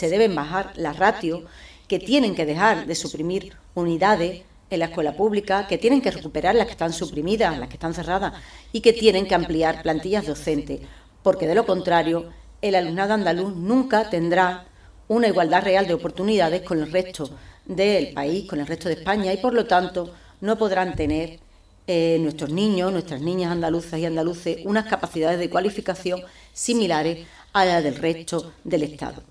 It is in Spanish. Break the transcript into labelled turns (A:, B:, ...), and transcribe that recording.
A: se deben bajar las ratios, que tienen que dejar de suprimir unidades en la escuela pública, que tienen que recuperar las que están suprimidas, las que están cerradas, y que tienen que ampliar plantillas docentes, porque de lo contrario, el alumnado andaluz nunca tendrá una igualdad real de oportunidades con el resto del país, con el resto de España, y por lo tanto no podrán tener eh, nuestros niños, nuestras niñas andaluzas y andaluces unas capacidades de cualificación similares a las del resto del Estado.